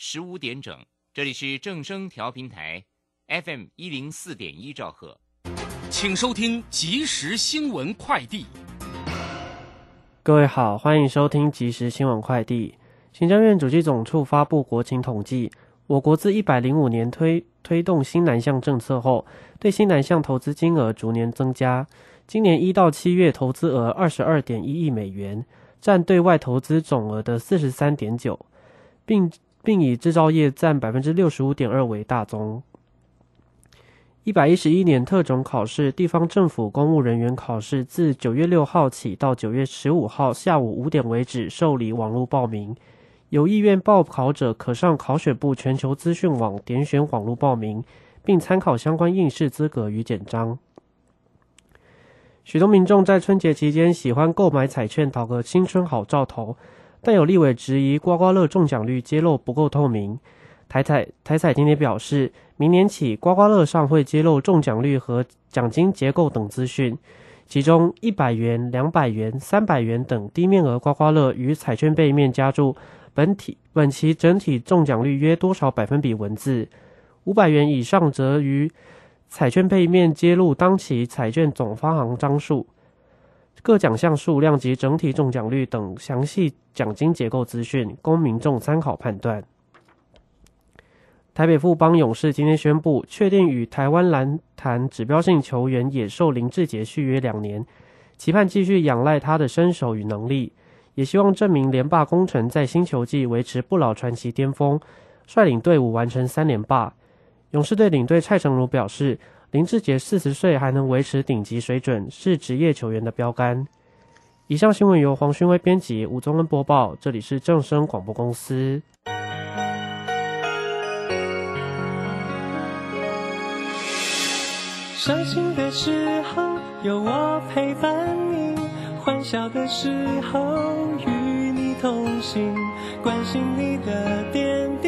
十五点整，这里是正声调频台，FM 一零四点一兆赫，请收听即时新闻快递。各位好，欢迎收听即时新闻快递。行政院主计总处发布国情统计，我国自一百零五年推推动新南向政策后，对新南向投资金额逐年增加。今年一到七月投资额二十二点一亿美元，占对外投资总额的四十三点九，并。并以制造业占百分之六十五点二为大宗。一百一十一年特种考试地方政府公务人员考试自九月六号起到九月十五号下午五点为止受理网络报名，有意愿报考者可上考选部全球资讯网点选网络报名，并参考相关应试资格与简章。许多民众在春节期间喜欢购买彩券，讨个新春好兆头。但有立委质疑刮刮乐中奖率揭露不够透明。台彩台彩今天表示，明年起刮刮乐上会揭露中奖率和奖金结构等资讯，其中一百元、两百元、三百元等低面额刮刮乐与彩券背面加注本体本期整体中奖率约多少百分比文字，五百元以上则于彩券背面揭露当期彩券总发行张数。各奖项数量及整体中奖率等详细奖金结构资讯，供民众参考判断。台北富邦勇士今天宣布，确定与台湾篮坛指标性球员野兽林志杰续约两年，期盼继续仰赖他的身手与能力，也希望证明连霸工程在新球季维持不老传奇巅峰，率领队伍完成三连霸。勇士队领队蔡成儒表示。林志杰四十岁还能维持顶级水准，是职业球员的标杆。以上新闻由黄勋威编辑，吴宗恩播报。这里是正声广播公司。伤心的时候有我陪伴你，欢笑的时候与你同行，关心你的点点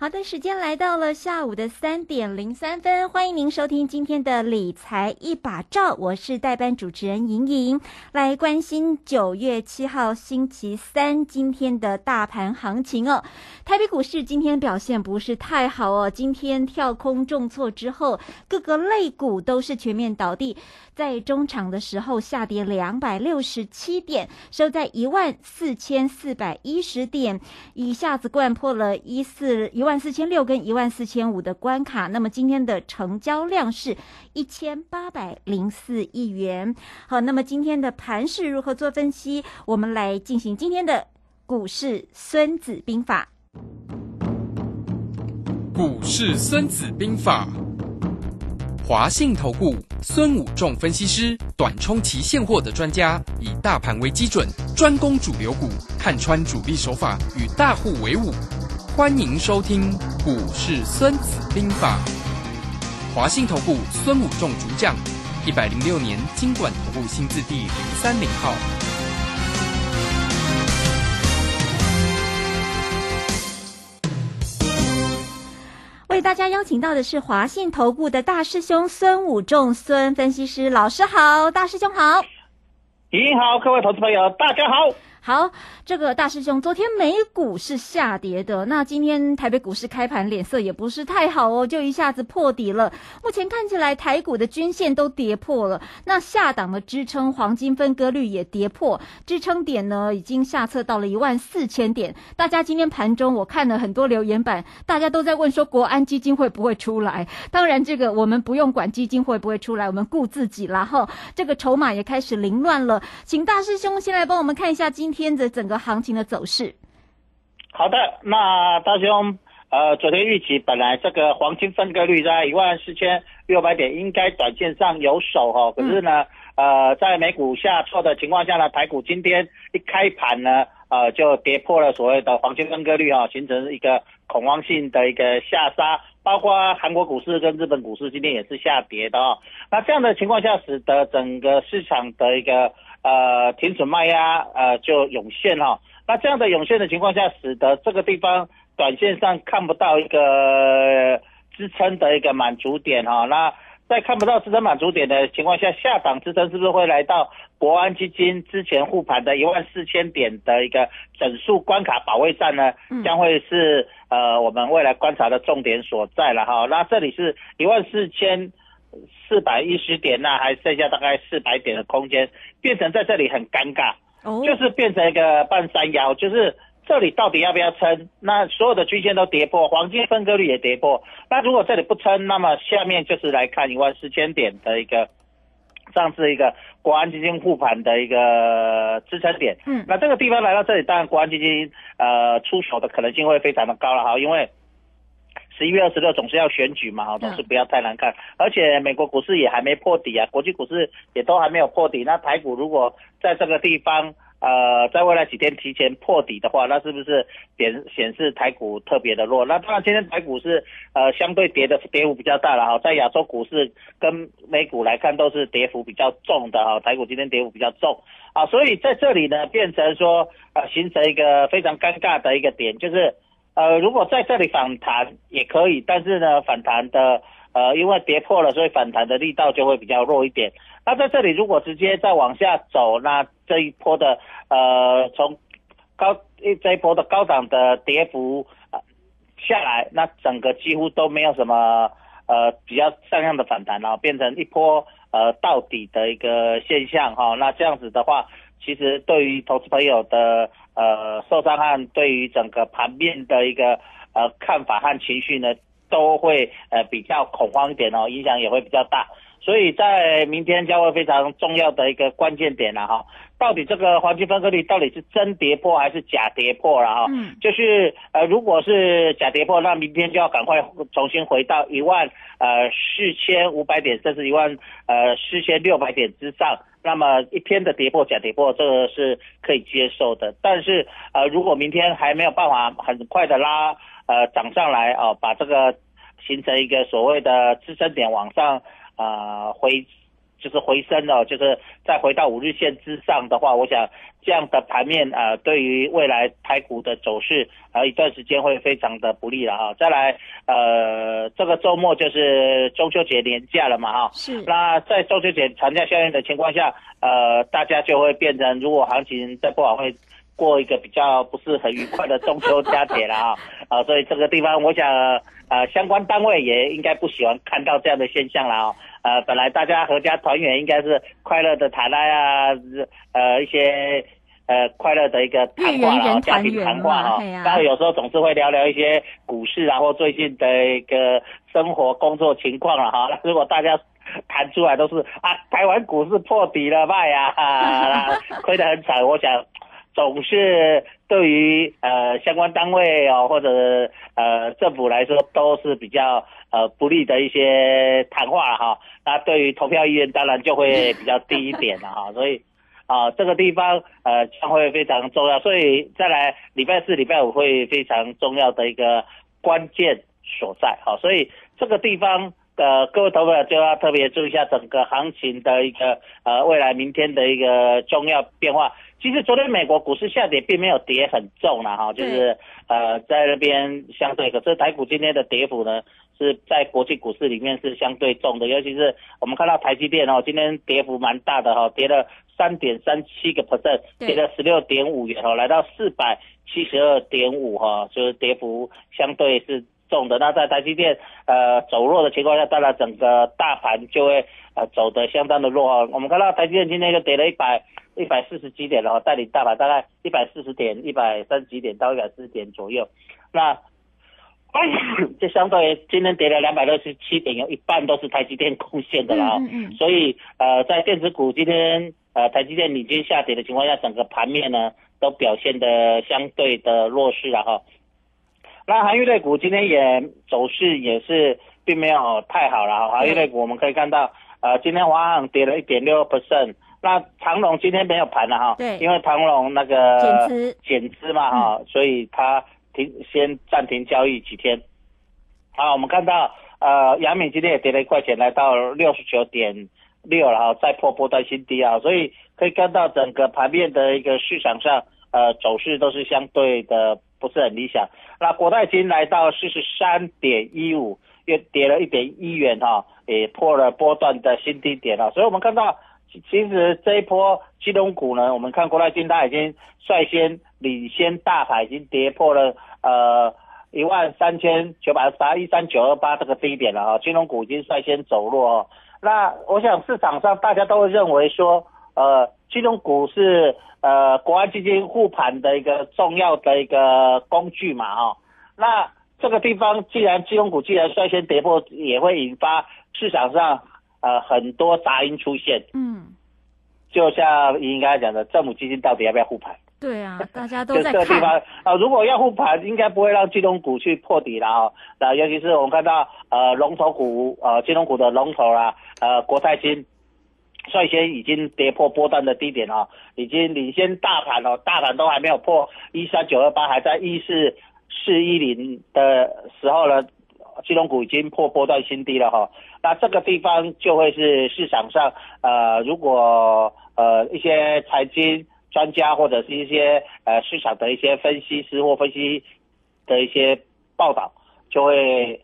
好的，时间来到了下午的三点零三分，欢迎您收听今天的理财一把照，我是代班主持人莹莹，来关心九月七号星期三今天的大盘行情哦。台北股市今天表现不是太好哦，今天跳空重挫之后，各个类股都是全面倒地。在中场的时候下跌两百六十七点，收在一万四千四百一十点，一下子灌破了一四一万万四千六跟一万四千五的关卡。那么今天的成交量是一千八百零四亿元。好，那么今天的盘势如何做分析？我们来进行今天的股市孙子兵法。股市孙子兵法。华信投顾孙武仲分析师，短冲期现货的专家，以大盘为基准，专攻主流股，看穿主力手法，与大户为伍。欢迎收听股市孙子兵法。华信投顾孙武仲主讲，一百零六年经管投顾新字第零三零号。为大家邀请到的是华信投顾的大师兄孙武仲孙分析师老师好，大师兄好，您好，各位投资朋友大家好。好，这个大师兄，昨天美股是下跌的，那今天台北股市开盘脸色也不是太好哦，就一下子破底了。目前看起来台股的均线都跌破了，那下档的支撑黄金分割率也跌破，支撑点呢已经下测到了一万四千点。大家今天盘中我看了很多留言板，大家都在问说国安基金会不会出来？当然这个我们不用管基金会不会出来，我们顾自己啦。哈，这个筹码也开始凌乱了，请大师兄先来帮我们看一下今天的整个行情的走势。好的，那大兄，呃，昨天预期本来这个黄金分割率在一万四千六百点，应该短线上有手哈，可是呢，呃，在美股下挫的情况下呢，台股今天一开盘呢，呃，就跌破了所谓的黄金分割率啊，形成一个恐慌性的一个下杀，包括韩国股市跟日本股市今天也是下跌的哦。那这样的情况下，使得整个市场的一个呃停止卖压呃就涌现哈。那这样的涌现的情况下，使得这个地方短线上看不到一个支撑的一个满足点哈。那在看不到支撑满足点的情况下，下档支撑是不是会来到国安基金之前护盘的一万四千点的一个整数关卡保卫战呢？将会是呃我们未来观察的重点所在了哈。那这里是一万四千四百一十点，那还剩下大概四百点的空间，变成在这里很尴尬。哦就是变成一个半山腰，就是这里到底要不要撑？那所有的均线都跌破，黄金分割率也跌破。那如果这里不撑，那么下面就是来看一万四千点的一个上次一个国安基金护盘的一个支撑点。嗯那这个地方来到这里，当然国安基金呃出手的可能性会非常的高了哈，因为。十一月二十六总是要选举嘛，哈，总是不要太难看。而且美国股市也还没破底啊，国际股市也都还没有破底。那台股如果在这个地方，呃，在未来几天提前破底的话，那是不是显显示台股特别的弱？那当然，今天台股是呃相对跌的跌幅比较大了哈，在亚洲股市跟美股来看都是跌幅比较重的哈，台股今天跌幅比较重啊，所以在这里呢变成说呃形成一个非常尴尬的一个点，就是。呃，如果在这里反弹也可以，但是呢，反弹的呃，因为跌破了，所以反弹的力道就会比较弱一点。那在这里如果直接再往下走，那这一波的呃，从高一这一波的高档的跌幅、下来，那整个几乎都没有什么呃比较像样的反弹然后变成一波呃到底的一个现象哈、那这样子的话，其实对于投资朋友的呃受伤和对于整个盘面的一个呃看法和情绪呢，都会呃比较恐慌一点哦，影响也会比较大。所以在明天将会非常重要的一个关键点了哈，到底这个黄金分割率到底是真跌破还是假跌破了哈？嗯就是呃，如果是假跌破，那明天就要赶快重新回到一万呃四千五百点，甚至一万呃四千六百点之上。那么一天的跌破假跌破，这个是可以接受的。但是呃，如果明天还没有办法很快的拉呃涨上来哦、把这个形成一个所谓的支撑点往上呃回就是回升哦，就是再回到五日线之上的话，我想这样的盘面呃，对于未来台股的走势呃一段时间会非常的不利了哈。再来呃，这个周末就是中秋节年假了嘛哈，是那在中秋节长假效应的情况下，呃，大家就会变成如果行情再不好会。过一个比较不是很愉快的中秋佳节了啊，啊，所以这个地方我想，呃，相关单位也应该不喜欢看到这样的现象了啊，呃，本来大家合家团圆应该是快乐的谈来啊，呃，一些呃快乐的一个谈话家庭谈话哈嘛嘿啊，当然有时候总是会聊聊一些股市啊或最近的一个生活工作情况了哈，那 如果大家。谈出来都是啊，台湾股市破底了卖呀、啊，亏得很惨。我想总是对于呃相关单位哦或者呃政府来说都是比较呃不利的一些谈话了哈。那对于投票意愿当然就会比较低一点了哈。所以啊这个地方呃将会非常重要，所以再来礼拜四、礼拜五会非常重要的一个关键所在。好，所以这个地方。呃，各位投资者就要特别注意一下整个行情的一个呃未来明天的一个重要变化。其实昨天美国股市下跌并没有跌很重了哈，就是呃在那边相对，可是台股今天的跌幅呢是在国际股市里面是相对重的，尤其是我们看到台积电哦，今天跌幅蛮大的哈、跌了三点三七个 percent，跌了十六点五元哦，来到四百七十二点五哈，就是跌幅相对是重的。那在台积电呃走弱的情况下，当然整个大盘就会呃走得相当的弱啊。我们看到台积电今天就跌了一百一百四十几点了哦，带领大盘大概一百四十点、一百三十几点到一百四十点左右。那 这相当于今天跌了两百六十七点，有一半都是台积电贡献的了哦。嗯嗯嗯，所以呃，在电子股今天呃台积电领军下跌的情况下，整个盘面呢都表现的相对的弱势了哈。那航运类股今天也走势也是并没有太好了哈。航运类股我们可以看到，呃，今天华航跌了一点六 percent，那长隆今天没有盘了哈，对因为长隆那个减资减资嘛哈，所以它停先暂停交易几天。好，我们看到呃，阳明今天也跌了一块钱，来到六十九点六了哈，再破波段新低啊，所以可以看到整个盘面的一个市场上呃走势都是相对的不是很理想。那国泰金来到四十三点一五，又跌了一点一元哈，也破了波段的新低点了，所以我们看到。其实这一波金融股呢，我们看国泰金它已经率先领先大盘，已经跌破了呃一万三千九百八一三九二八这个低点了啊，金融股已经率先走弱哦。那我想市场上大家都会认为说，呃，金融股是呃国安基金护盘的一个重要的一个工具嘛哈、那这个地方既然金融股既然率先跌破，也会引发市场上呃很多杂音出现。嗯，就像你应该讲的，政府基金到底要不要护盘？对啊，大家都 就在看，这个地方啊、如果要护盘，应该不会让金融股去破底了啊。那尤其是我们看到呃龙头股呃金融股的龙头啦，呃国泰金率先已经跌破波段的低点哦，已经领先大盘哦，大盘都还没有破一三九二八，还在一四四一零的时候呢，金融股已经破波段新低了哈、那这个地方就会是市场上呃，如果呃一些财经专家或者是一些呃市场的一些分析师或分析的一些报道，就会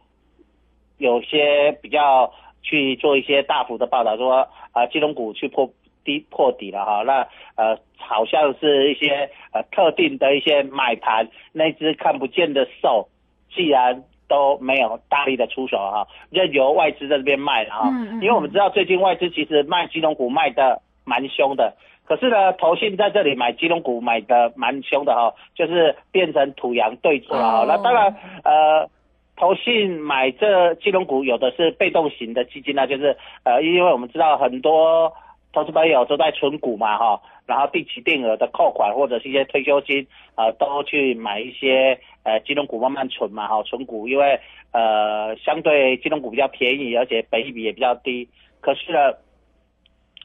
有些比较去做一些大幅的报道，说啊、金融股去破低破底了哈，那呃好像是一些呃特定的一些买盘，那只看不见的手，既然都没有大力的出手哈，任由外资在这边卖了哈，嗯嗯因为我们知道最近外资其实卖金融股卖的蛮凶的。可是呢，投信在这里买金融股买的蛮凶的哈、就是变成土洋对坐了哈、哦。那当然，呃，投信买这金融股有的是被动型的基金呢，就是呃，因为我们知道很多投资朋友都在存股嘛哈、然后定期定额的扣款或者是一些退休金呃，都去买一些呃金融股慢慢存嘛哈、存股，因为呃相对金融股比较便宜，而且本益比也比较低。可是呢，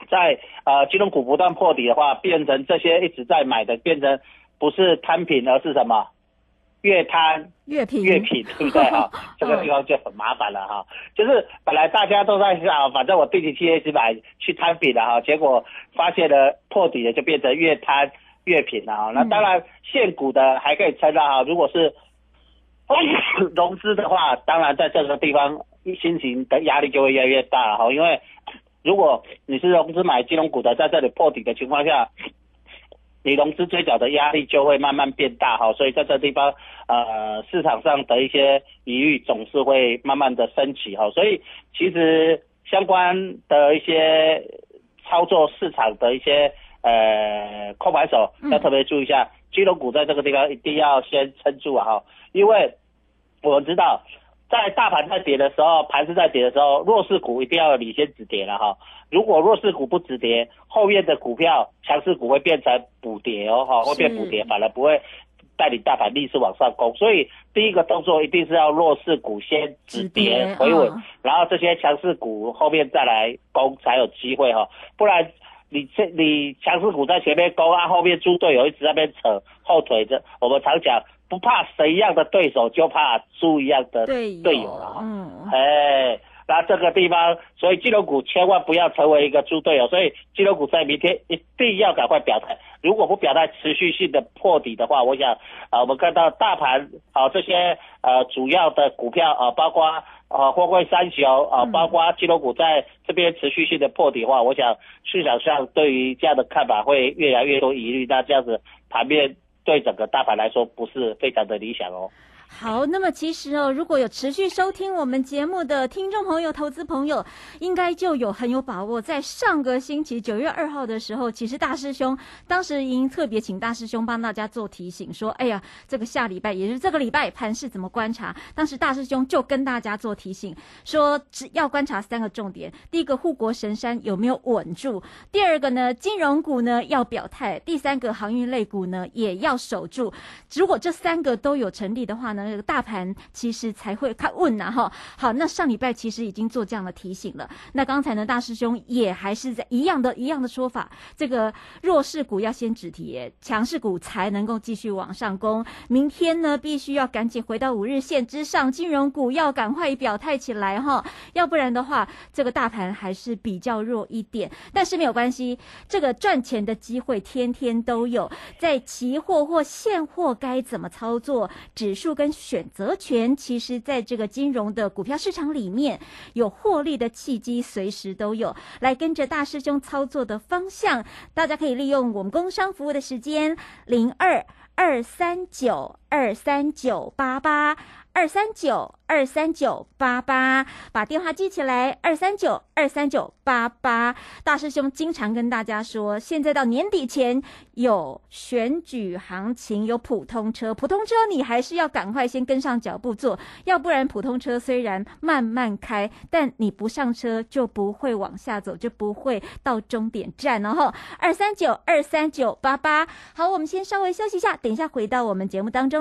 在呃金融股不断破底的话，变成这些一直在买的，变成不是摊平，而是什么？越摊越平越品，对不对哈？这个地方就很麻烦了哈。就是本来大家都在想，反正我定期期一直买去摊平了哈，结果发现了破底了，就变成越摊越品了哈。那当然现股的还可以撑到哈，如果是 融资的话，当然在这个地方心情的压力就会越来越大了哈，因为如果你是融资买金融股的，在这里破底的情况下，你融资追缴的压力就会慢慢变大哈，所以在这地方呃市场上的一些疑虑总是会慢慢的升起哈，所以其实相关的一些操作市场的一些呃空盘手要特别注意一下，金融股在这个地方一定要先撑住啊哈，因为我们知道。在大盘在跌的时候，盘是在跌的时候，弱势股一定要领先止跌了哈。如果弱势股不止跌，后面的股票强势股会变成补跌哦，哈，会变补跌，反而不会带领大盘逆势往上攻。所以第一个动作一定是要弱势股先止跌回稳，嗯然后这些强势股后面再来攻才有机会哈，不然。你这你强势股在前面攻啊，后面猪队友一直在那边扯后腿的。我们常讲，不怕神一样的对手，就怕猪一样的队友队友了哈。嗯，哎，那这个地方，所以金融股千万不要成为一个猪队友。所以金融股在明天一定要赶快表态，如果不表态持续性的破底的话，我想啊、我们看到大盘啊、这些呃主要的股票啊、包括呃，货柜三雄啊，包括金融股在这边持续性的破底的话，我想市场上对于这样的看法会越来越多疑虑，那这样子盘面对整个大盘来说不是非常的理想哦。好，那么其实哦，如果有持续收听我们节目的听众朋友、投资朋友，应该就有很有把握。在上个星期九月二号的时候，其实大师兄当时已经特别请大师兄帮大家做提醒，说：“哎呀，这个下礼拜，也就是这个礼拜盘势怎么观察？”当时大师兄就跟大家做提醒，说只要观察三个重点：第一个，护国神山有没有稳住；第二个呢，金融股呢要表态；第三个，航运类股呢也要守住。如果这三个都有成立的话呢，那个大盘其实才会看问呐哈。好，那上礼拜其实已经做这样的提醒了。那刚才呢，大师兄也还是在一样的一样的说法，这个弱势股要先止跌，强势股才能够继续往上攻。明天呢，必须要赶紧回到五日线之上，金融股要赶快表态起来哈，要不然的话，这个大盘还是比较弱一点。但是没有关系，这个赚钱的机会天天都有，在期货或现货该怎么操作，指数跟选择权，其实在这个金融的股票市场里面，有获利的契机，随时都有。来跟着大师兄操作的方向，大家可以利用我们工商服务的时间，零二二三九二三九八八。二三九二三九八八，把电话记起来，二三九二三九八八。大师兄经常跟大家说，现在到年底前有选举行情，有普通车，普通车你还是要赶快先跟上脚步做，要不然普通车虽然慢慢开，但你不上车就不会往下走，就不会到终点站。然后二三九二三九八八，好，我们先稍微休息一下，等一下回到我们节目当中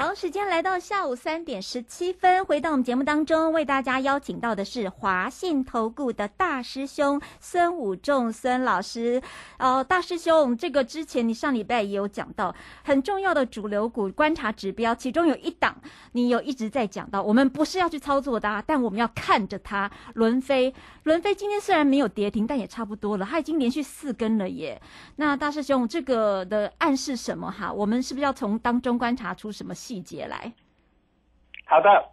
好，时间来到下午三点十七分，回到我们节目当中，为大家邀请到的是华信投顾的大师兄孙武仲孙老师。哦，大师兄，这个之前你上礼拜也有讲到很重要的主流股观察指标，其中有一档你有一直在讲到，我们不是要去操作的、但我们要看着它轮飞。轮飞今天虽然没有跌停，但也差不多了，它已经连续四根了耶。那大师兄，这个的暗示什么哈？我们是不是要从当中观察出什么细节来？好的，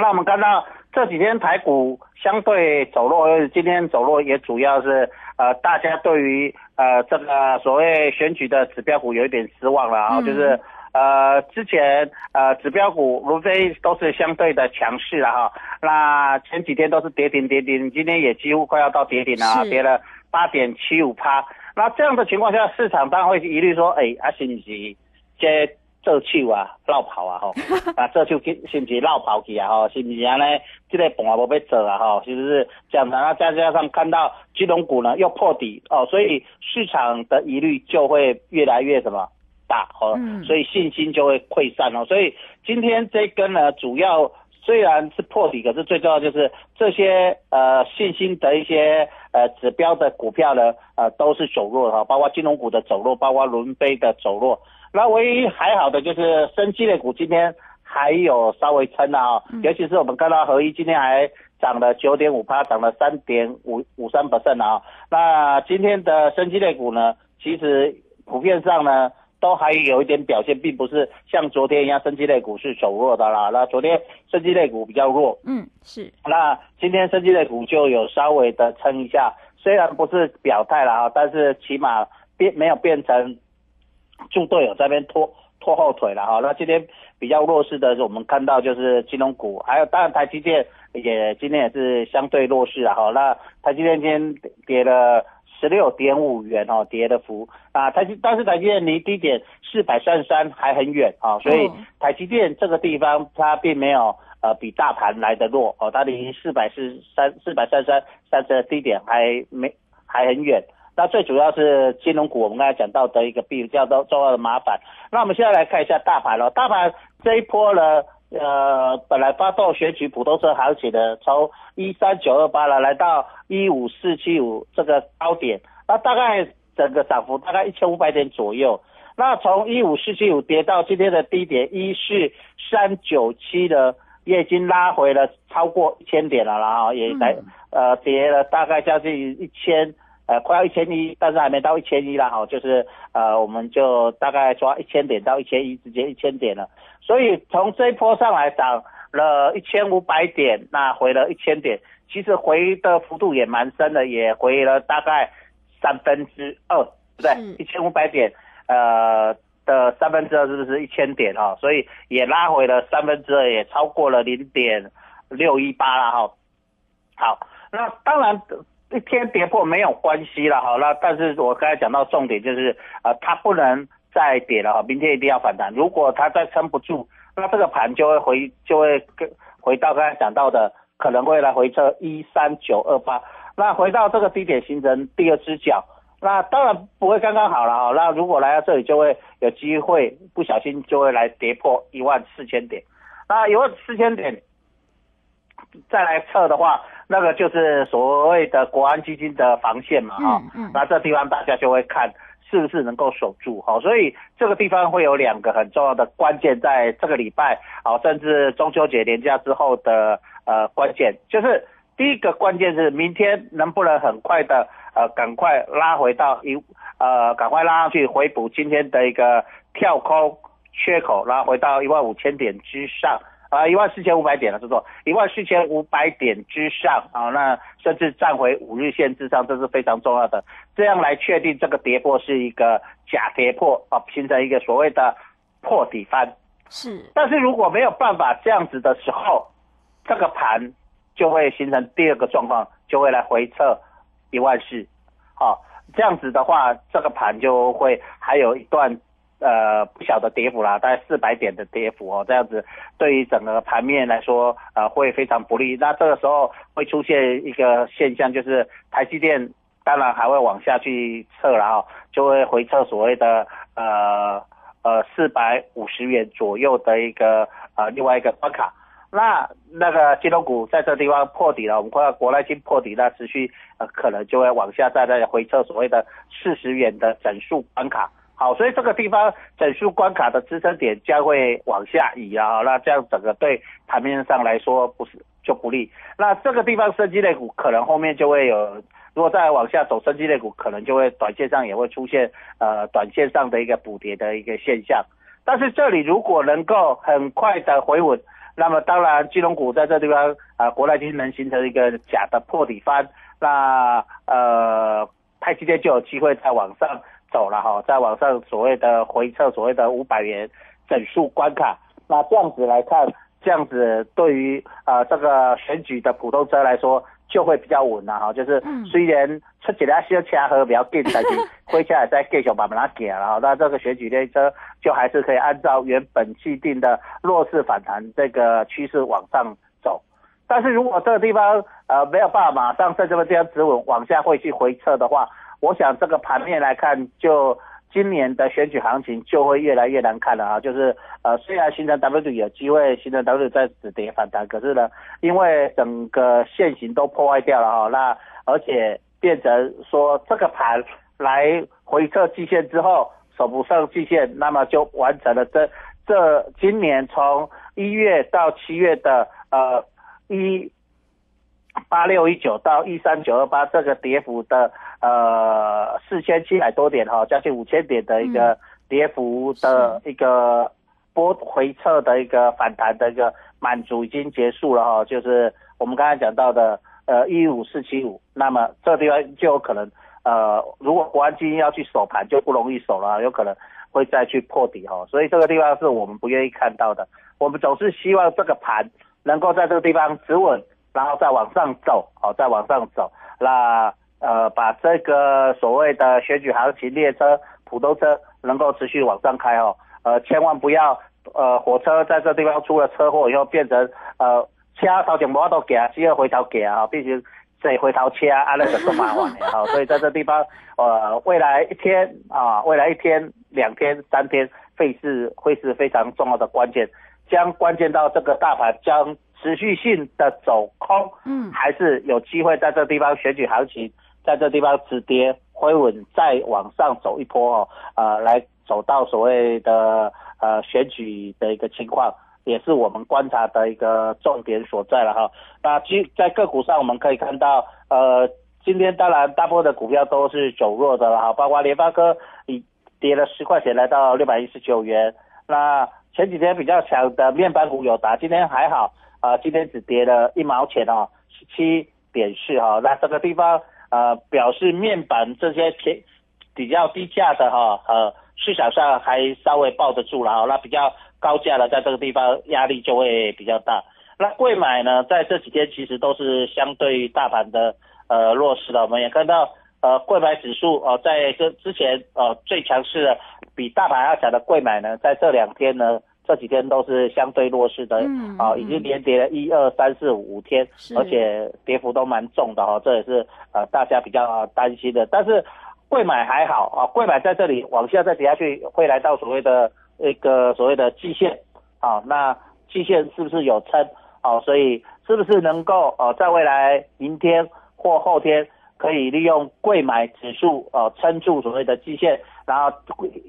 那我们看到这几天台股相对走弱，今天走弱也主要是呃大家对于呃这个所谓选举的指标股有一点失望了啊，就是呃之前呃指标股无非都是相对的强势了哈，那前几天都是跌停跌停，今天也几乎快要到跌停了啊，跌了八点七五趴。那这样的情况下，市场当然会疑虑说，哎，啊是不是这这手啊绕跑啊吼，啊这手去是不是绕跑去啊吼，是不是安尼这个盘无要做啊吼，是不是这样的？那再加上看到金融股呢又破底哦，所以市场的疑虑就会越来越什么大哦，嗯所以信心就会溃散哦。所以今天这根呢，主要虽然是破底，可是最重要就是这些呃信心的一些呃指标的股票呢，呃都是走弱哈，包括金融股的走弱，包括轮飞的走弱。那唯一还好的就是生机类股今天还有稍微撑啊、哦，尤其是我们看到合一今天还涨了九点五趴，涨了三点五五三 percent 啊。那今天的生机类股呢，其实普遍上呢都还有一点表现，并不是像昨天一样，生机类股是走弱的啦。那昨天生机类股比较弱，嗯，是，那今天生机类股就有稍微的撑一下，虽然不是表态了啊，但是起码变没有变成助队友在那边拖拖后腿了哈。那今天比较弱势的是我们看到就是金融股，还有当然台积电也今天也是相对弱势了哈。那台积电今天跌了。十六点五元哦，跌的幅啊，台积但是台积电离低点四百三十三还很远啊，所以台积电这个地方它并没有呃比大盘来的弱哦，它离四百四三四百三十三三的低点还没还很远。那最主要是金融股，我们刚才讲到的一个比较重重要的麻烦。那我们现在来看一下大盘了，大盘这一波呢，呃，本来发动选举普通车行情的，从一三九二八了，来到一五四七五这个高点，那大概整个涨幅大概一千五百点左右。那从一五四七五跌到今天的低点一四三九七的，也已经拉回了超过一千点了，然后也来呃跌了大概将近一千呃快要一千一，但是还没到一千一了哈，就是呃我们就大概抓一千点到一千一之间一千点了，所以从这一波上来涨了一千五百点，那回了一千点，其实回的幅度也蛮深的，也回了大概三分之二，对不对？一千五百点。呃的三分之二是不是一千点哈？所以也拉回了三分之二，也超过了零点六一八了哈。好，那当然一天跌破没有关系了好。那但是我刚才讲到重点就是呃它不能再跌了哈，明天一定要反弹。如果它再撑不住，那这个盘就会回就会跟回到刚才讲到的，可能会来回撤一三九二八。那回到这个低点形成第二只脚。那当然不会刚刚好了哈，那如果来到这里就会有机会不小心就会来跌破一万四千点，那一万四千点再来测的话，那个就是所谓的国安基金的防线嘛哈，那这地方大家就会看是不是能够守住哈，所以这个地方会有两个很重要的关键，在这个礼拜啊，甚至中秋节连假之后的呃关键，就是第一个关键是明天能不能很快的。呃，赶快拉回到一，呃，赶快拉上去回补今天的一个跳空缺口，然后回到一万五千点之上，啊，一万四千五百点了，是说，一万四千五百点之上啊，那甚至站回五日线之上，这是非常重要的，这样来确定这个跌破是一个假跌破啊，形成一个所谓的破底翻。是，但是如果没有办法这样子的时候，这个盘就会形成第二个状况，就会来回撤。一万四，好，这样子的话，这个盘就会还有一段呃不小的跌幅啦，大概四百点的跌幅哦，这样子对于整个盘面来说，呃会非常不利。那这个时候会出现一个现象，就是台积电当然还会往下去测了哈，就会回测所谓的呃呃四百五十元左右的一个呃另外一个关卡。那那个金融股在这地方破底了，我们看到国内金破底，那持续呃可能就会往下再再回撤所谓的四十元的整数关卡。好，所以这个地方整数关卡的支撑点将会往下移啊，那这样整个对盘面上来说不是就不利。那这个地方升级类股可能后面就会有，如果再往下走升级类股，可能就会短线上也会出现呃短线上的一个补跌的一个现象。但是这里如果能够很快的回稳。那么当然，金融股在这地方啊，国内金能形成一个假的破底翻，那呃，太极电就有机会再往上走了哈，再往上所谓的回撤所谓的五百元整数关卡。那这样子来看，这样子对于呃这个选举的普通车来说。就会比较稳了哈，就是虽然出几辆小车和比较紧，但是 回下来再继续慢慢拉行了哈。那这个选举列车就还是可以按照原本既定的弱势反弹这个趋势往上走。但是如果这个地方呃没有办法马上在这个地方止稳，往下会去回撤的话，我想这个盘面来看就。今年的选举行情就会越来越难看了啊！就是呃，虽然形成 W 有机会形成 W 在止跌反弹，可是呢，因为整个线型都破坏掉了哈，那而且变成说这个盘来回撤季线之后守不上季线，那么就完成了这这今年从一月到七月的呃一。八六一九到一三九二八这个跌幅的呃四千七百多点哈，将近五千点的一个跌幅的一个波回撤的一个反弹的一个满足已经结束了哈，就是我们刚才讲到的呃一五四七五，那么这个地方就有可能呃如果国安基金要去守盘就不容易守了，有可能会再去破底哈，所以这个地方是我们不愿意看到的，我们总是希望这个盘能够在这个地方止稳。然后再往上走，好，再往上走，那呃，把这个所谓的选举行情列车、普通车能够持续往上开哦，呃，千万不要呃，火车在这地方出了车祸以后变成呃，车头前无都行，只要回头行啊，必须这回头切啊，那个更麻烦的哈。所以在这地方，呃，未来一天啊，未来一天、两天、三天，会是会是非常重要的关键，将关键到这个大盘将持续性的走空，嗯还是有机会在这地方选举行情，在这地方止跌回稳，再往上走一波哦，呃，来走到所谓的呃选举的一个情况，也是我们观察的一个重点所在了哈。那其在个股上我们可以看到，呃，今天当然大部分的股票都是走弱的了哈，包括联发科已跌了十块钱来到六百一十九元，那前几天比较强的面板股有达，今天还好。啊，今天只跌了一毛钱哦，十七点四哈。那这个地方呃表示面板这些便比较低价的哈呃市场上还稍微抱得住了哈。那比较高价的在这个地方压力就会比较大。那贵买呢，在这几天其实都是相对于大盘的呃弱势的。我们也看到呃贵买指数、呃，在这之前呃最强势的比大盘要强的贵买呢，在这两天呢。这几天都是相对弱势的，嗯啊、嗯已经连跌了一二三四五天，而且跌幅都蛮重的哈、这也是呃大家比较担心的。但是贵买还好啊，贵买在这里往下再跌下去，会来到所谓的一个所谓的季线啊，那季线是不是有撑啊？所以是不是能够呃在未来明天或后天可以利用贵买指数哦撑住所谓的基线，然后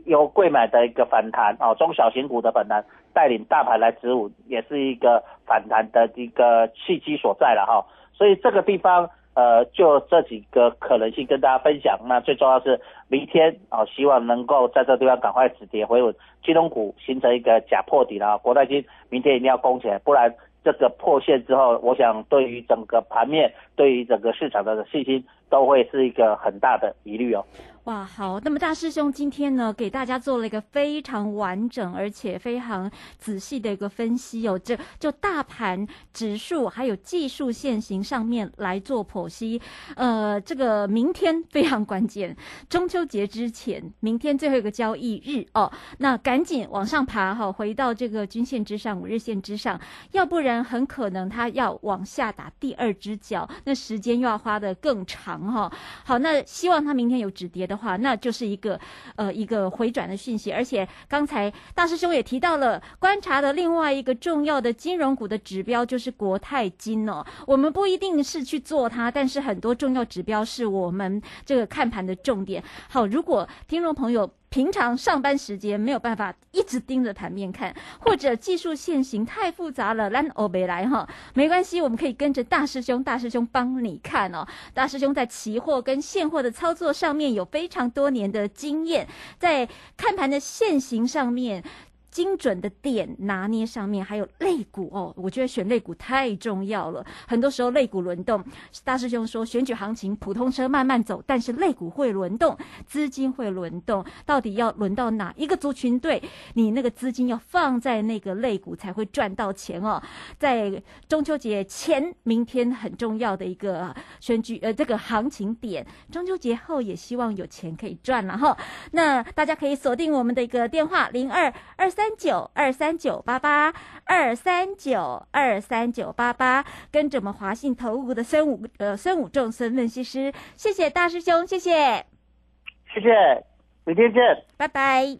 由贵买的一个反弹哦，中小型股的反弹带领大盘来止稳，也是一个反弹的一个契机所在了哈。所以这个地方呃，就这几个可能性跟大家分享。那最重要是明天啊、希望能够在这地方赶快止跌回稳，金融股形成一个假破底了。国泰金明天一定要攻起来，不然这个破线之后，我想对于整个盘面，对于整个市场的信心都会是一个很大的疑虑哦。哇，好，那么大师兄今天呢，给大家做了一个非常完整而且非常仔细的一个分析哦，这就大盘指数还有技术线型上面来做剖析。呃，这个明天非常关键，中秋节之前，明天最后一个交易日哦，那赶紧往上爬哈、回到这个均线之上、五日线之上，要不然很可能它要往下打第二只脚，那时间又要花的更长哈、好，那希望它明天有止跌的话，那就是一个呃一个回转的讯息。而且刚才大师兄也提到了，观察的另外一个重要的金融股的指标就是国泰金哦。我们不一定是去做它，但是很多重要指标是我们这个看盘的重点。好，如果听众朋友。平常上班时间没有办法一直盯着盘面看，或者技术线型太复杂了，让欧北来哈，没关系，我们可以跟着大师兄，大师兄帮你看哦。大师兄在期货跟现货的操作上面有非常多年的经验，在看盘的线型上面。精准的点拿捏上面，还有肋骨哦，我觉得选肋骨太重要了。很多时候肋骨轮动，大师兄说选举行情普通车慢慢走，但是肋骨会轮动，资金会轮动，到底要轮到哪一个族群队，你那个资金要放在那个肋骨才会赚到钱哦。在中秋节前，明天很重要的一个选举呃这个行情点，中秋节后也希望有钱可以赚了哈。那大家可以锁定我们的一个电话零二二三九二三九八八二三九二三九八八，跟着我们华信投顾的孙武呃孙武仲孙分析师，谢谢大师兄，谢谢，谢谢，明天见。拜拜。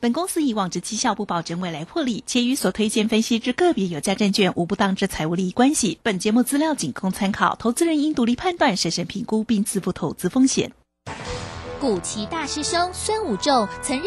本公司以往之绩效不保证未来获利，且与所推荐分析之个别有价证券无不当之财务利益关系。本节目资料仅供参考，投资人应独立判断、审慎评估并自负投资风险。古奇大师兄孙武仲曾任